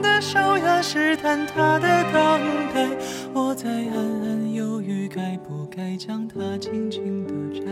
的手呀，试探他的等待，我在暗暗犹豫，该不该将它轻轻地摘？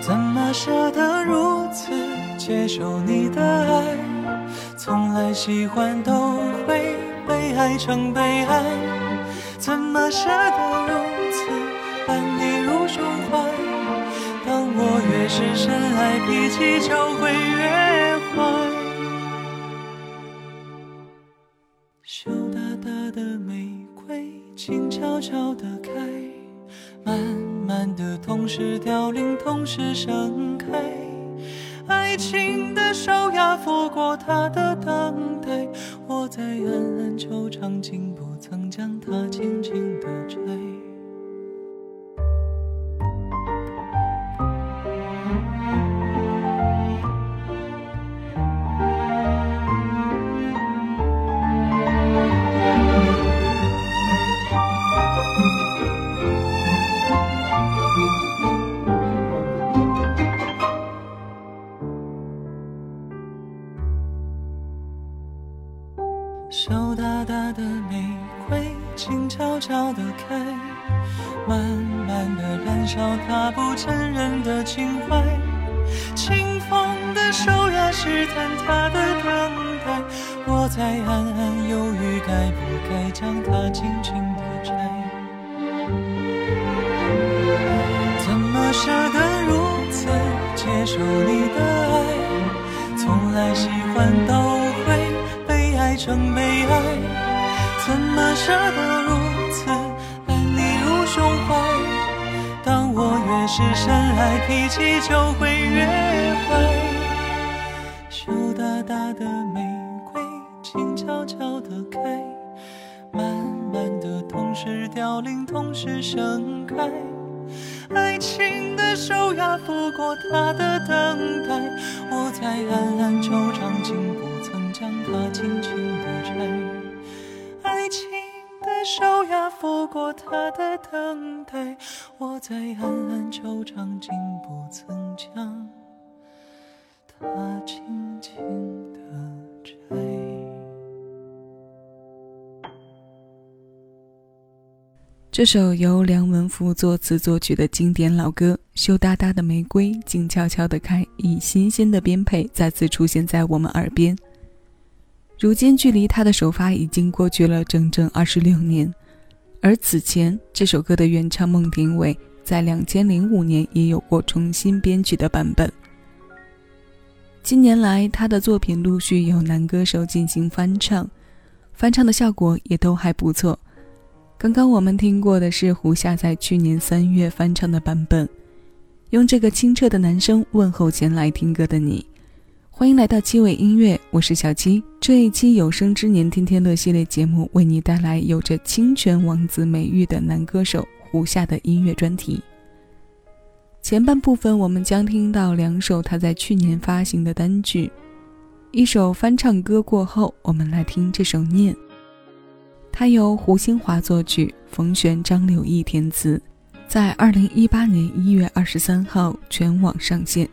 怎么舍得如此接受你的爱？从来喜欢都会被爱成悲哀，怎么舍得如此安你入胸怀？当我越是深爱，脾气就会越慢慢的，同时凋零，同时盛开。爱情的手呀，拂过他的等待，我在暗暗惆怅，竟不曾将它轻轻的摘。是深爱，脾气就会越坏。羞答答的玫瑰静悄悄地开，慢慢地，同时凋零，同时盛开。爱情的手呀，拂过它的等待，我在暗暗惆怅，竟不曾将它轻轻地摘。爱情的手呀，拂过它的等待，我在暗暗惆怅，竟不曾将它轻轻地摘。这首由梁文福作词作曲的经典老歌《羞答答的玫瑰静悄悄地开》，以新鲜的编配再次出现在我们耳边。如今，距离它的首发已经过去了整整二十六年，而此前这首歌的原唱孟庭苇在两千零五年也有过重新编曲的版本。近年来，他的作品陆续有男歌手进行翻唱，翻唱的效果也都还不错。刚刚我们听过的是胡夏在去年三月翻唱的版本，用这个清澈的男声问候前来听歌的你。欢迎来到七尾音乐，我是小七。这一期有生之年天天乐系列节目，为你带来有着清泉王子美誉的男歌手胡夏的音乐专题。前半部分我们将听到两首他在去年发行的单曲，一首翻唱歌过后，我们来听这首《念》。它由胡兴华作曲，冯璇、张柳毅填词，在二零一八年一月二十三号全网上线。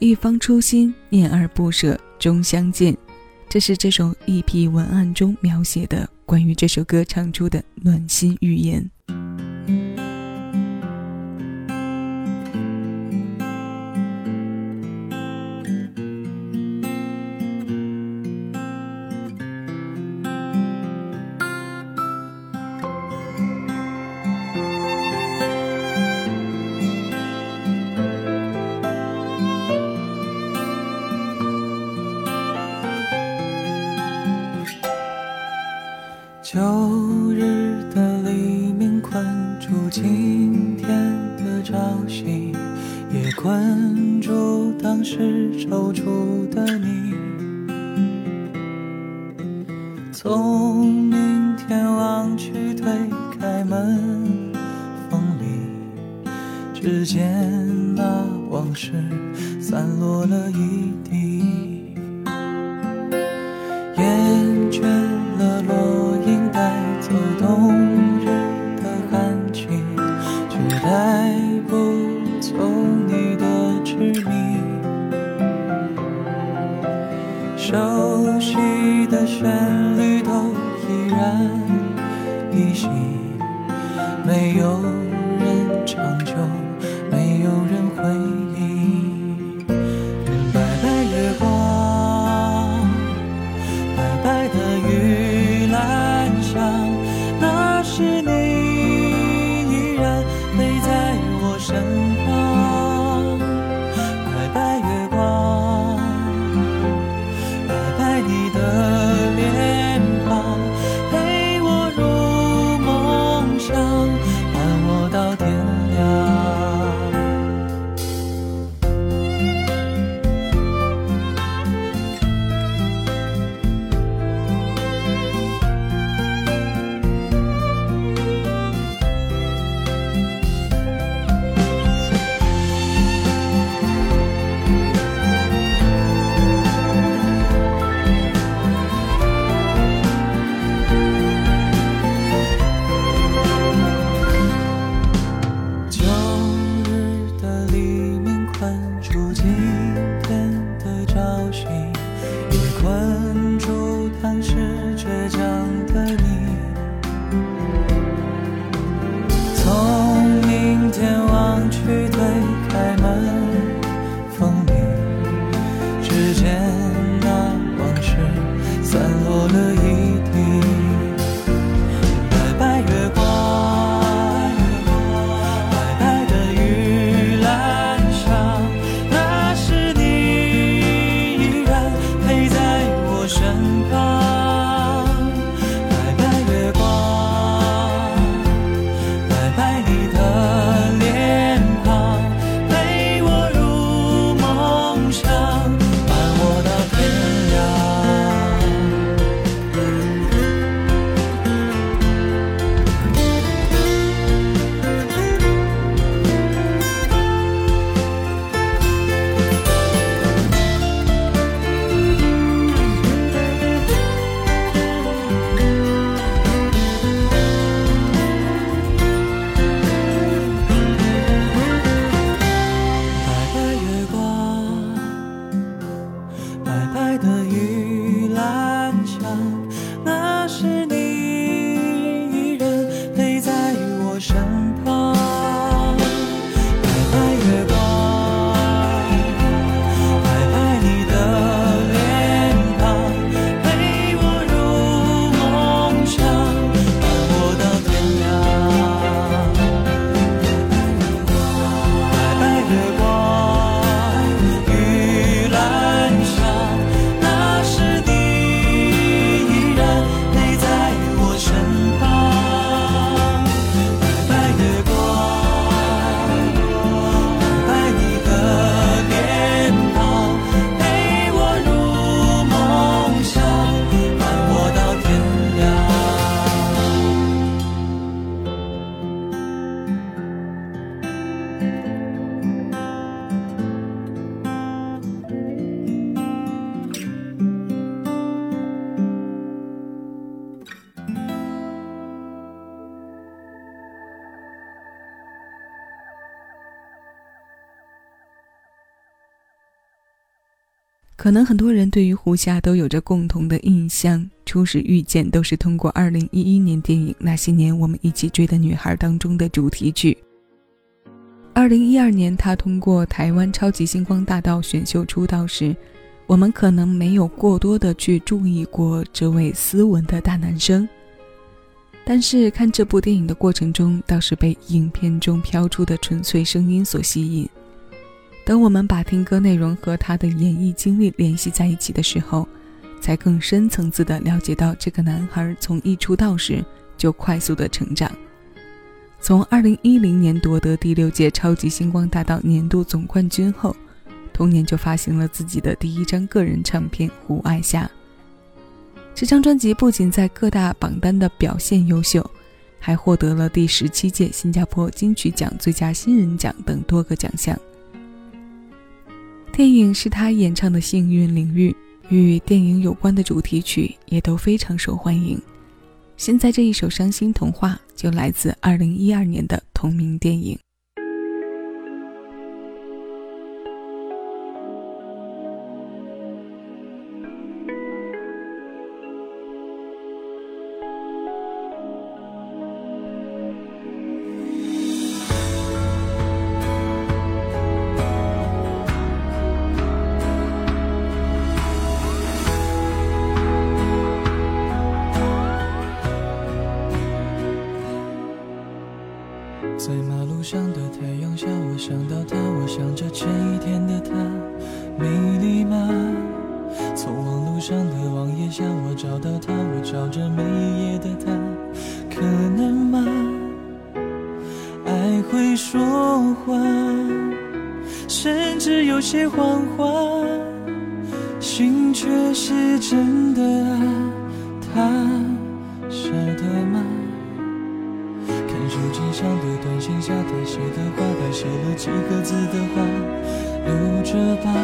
一方初心，念而不舍，终相见。这是这首 EP 文案中描写的关于这首歌唱出的暖心语言。一滴，可能很多人对于胡夏都有着共同的印象，初始遇见都是通过2011年电影《那些年我们一起追的女孩》当中的主题曲。2012年，他通过台湾超级星光大道选秀出道时，我们可能没有过多的去注意过这位斯文的大男生。但是看这部电影的过程中，倒是被影片中飘出的纯粹声音所吸引。等我们把听歌内容和他的演艺经历联系在一起的时候，才更深层次的了解到这个男孩从一出道时就快速的成长。从2010年夺得第六届超级星光大道年度总冠军后，同年就发行了自己的第一张个人唱片《胡爱夏》。这张专辑不仅在各大榜单的表现优秀，还获得了第十七届新加坡金曲奖最佳新人奖等多个奖项。电影是他演唱的《幸运领域》，与电影有关的主题曲也都非常受欢迎。现在这一首《伤心童话》就来自二零一二年的同名电影。在马路上的太阳下，我想到她，我想着前一天的她，美丽吗？从网路上的网页下，我找到她，我找着每一页的她，可能吗？爱会说话，甚至有些谎话，心却是真的啊，她晓得吗？上的短信下，他写的话，他写了几个字的话，留着吧。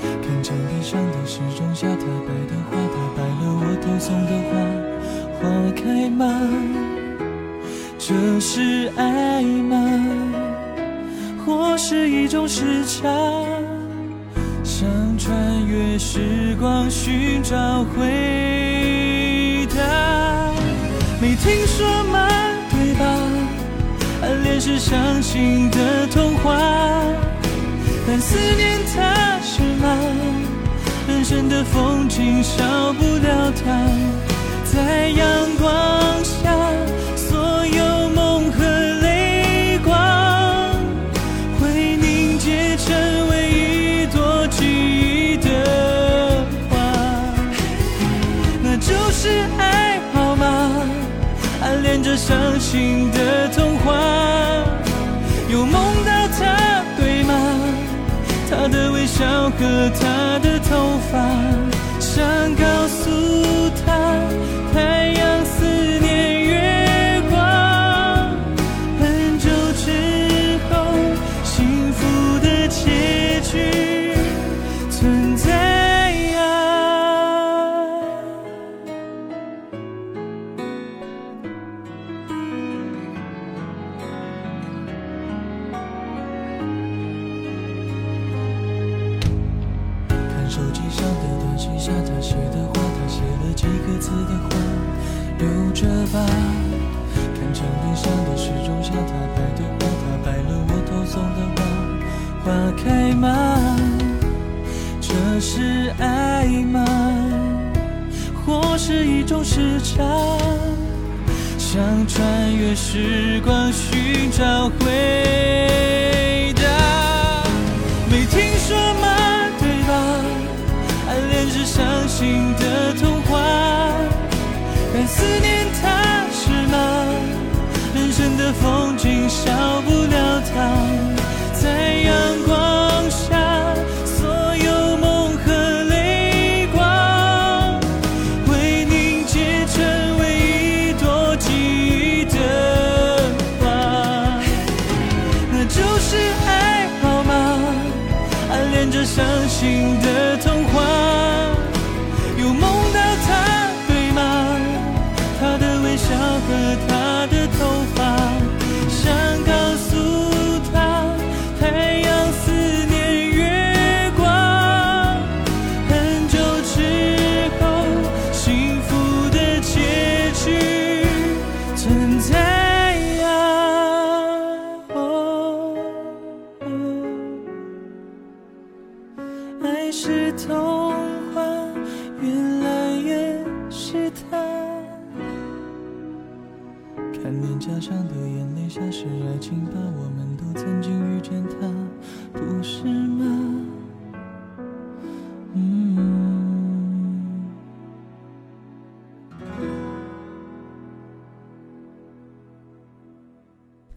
看墙壁上的时钟下，他摆的花，他摆了我偷送的花，花开吗？这是爱吗？或是一种时差，想穿越时光寻找回答。没听说吗？是伤心的童话，但思念它是吗？人生的风景少不了它，在阳找个他的头发，想告诉他，太阳思念月光。很久之后，幸福的结局时差，想穿越时光寻找回答。没听说吗？心的他。看脸颊上的眼泪下，是爱情吧？我们都曾经遇见他，不是吗？嗯。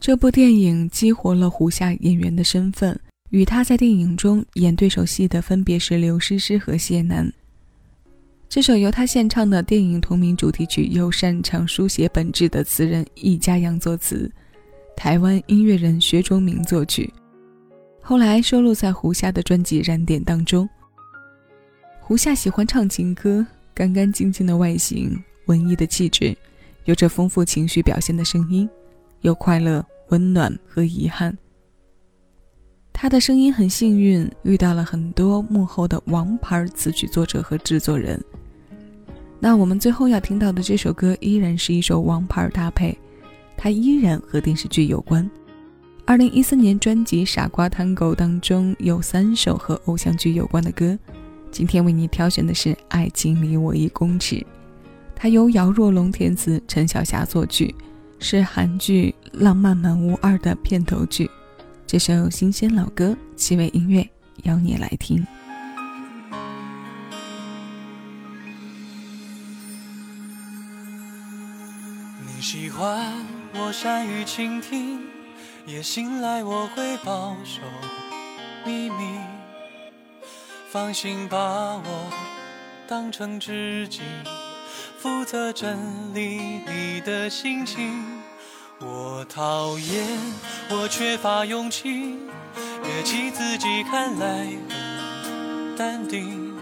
这部电影激活了胡夏演员的身份，与他在电影中演对手戏的分别是刘诗诗和谢楠。这首由他献唱的电影同名主题曲，由擅长书写本质的词人易家扬作词，台湾音乐人薛忠明作曲，后来收录在胡夏的专辑《燃点》当中。胡夏喜欢唱情歌，干干净净的外形，文艺的气质，有着丰富情绪表现的声音，有快乐、温暖和遗憾。他的声音很幸运，遇到了很多幕后的王牌词曲作者和制作人。那我们最后要听到的这首歌，依然是一首王牌搭配，它依然和电视剧有关。二零一四年专辑《傻瓜 Tango》当中有三首和偶像剧有关的歌，今天为你挑选的是《爱情离我一公尺》，它由姚若龙填词，陈晓霞作曲，是韩剧《浪漫满屋二》的片头曲。这首新鲜老歌，七味音乐邀你来听。欢我善于倾听，也信赖我会保守秘密。放心把我当成知己，负责整理你的心情。我讨厌我缺乏勇气，越气自己看来很淡定。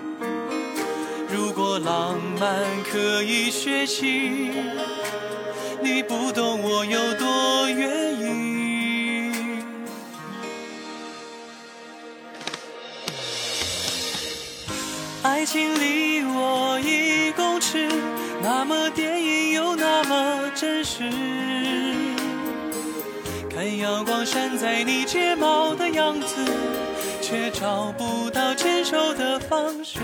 如果浪漫可以学习，你不懂我有多愿意。爱情离我一公尺，那么电影又那么真实。看阳光闪在你睫毛的样子，却找不到牵手的方式。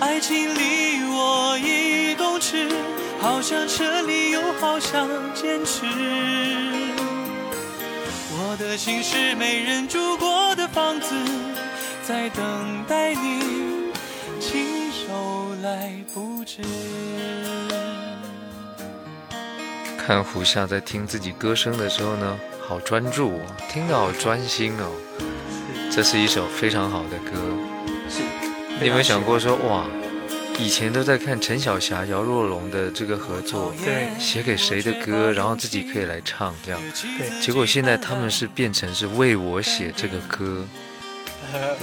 爱情离我一公尺，好想撤离又好想坚持。我的心是没人住过的房子，在等待你亲手来布置。看胡夏在听自己歌声的时候呢，好专注哦，听得好专心哦。这是一首非常好的歌。是，你有没有想过说，哇，以前都在看陈小霞、姚若龙的这个合作，对，写给谁的歌，然后自己可以来唱这样，对。结果现在他们是变成是为我写这个歌，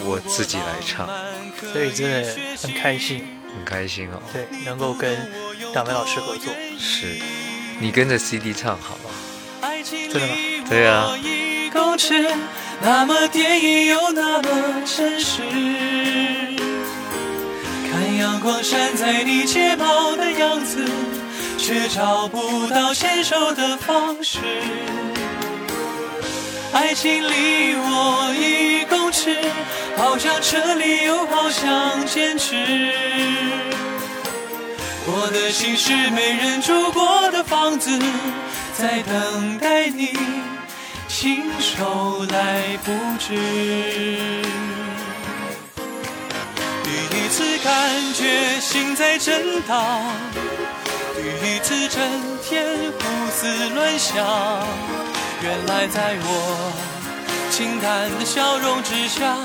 我自己来唱，所以真的很开心，很开心哦。对，能够跟两位老师合作，是。你跟着 CD 唱好不好？真的吗？对啊。那么电影又那么真实，看阳光闪在你睫毛的样子，却找不到牵手的方式。爱情离我一公尺，好想撤离又好想坚持。我的心是没人住过的房子，在等待你亲手来布置。次感觉心在震荡，第一次整天胡思乱想，原来在我清淡的笑容之下。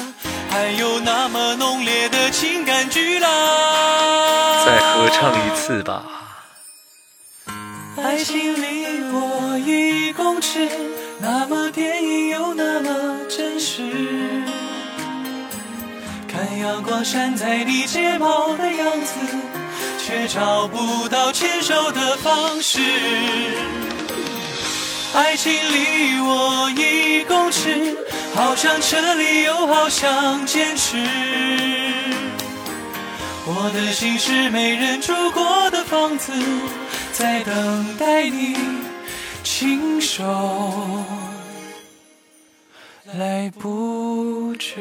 还有那么浓烈的情感巨浪，再合唱一次吧。爱情离我一公尺，那么电影又那么真实。看阳光闪在你睫毛的样子，却找不到牵手的方式。爱情离我一公尺。好想撤离，又好想坚持。我的心是没人住过的房子，在等待你亲手来不及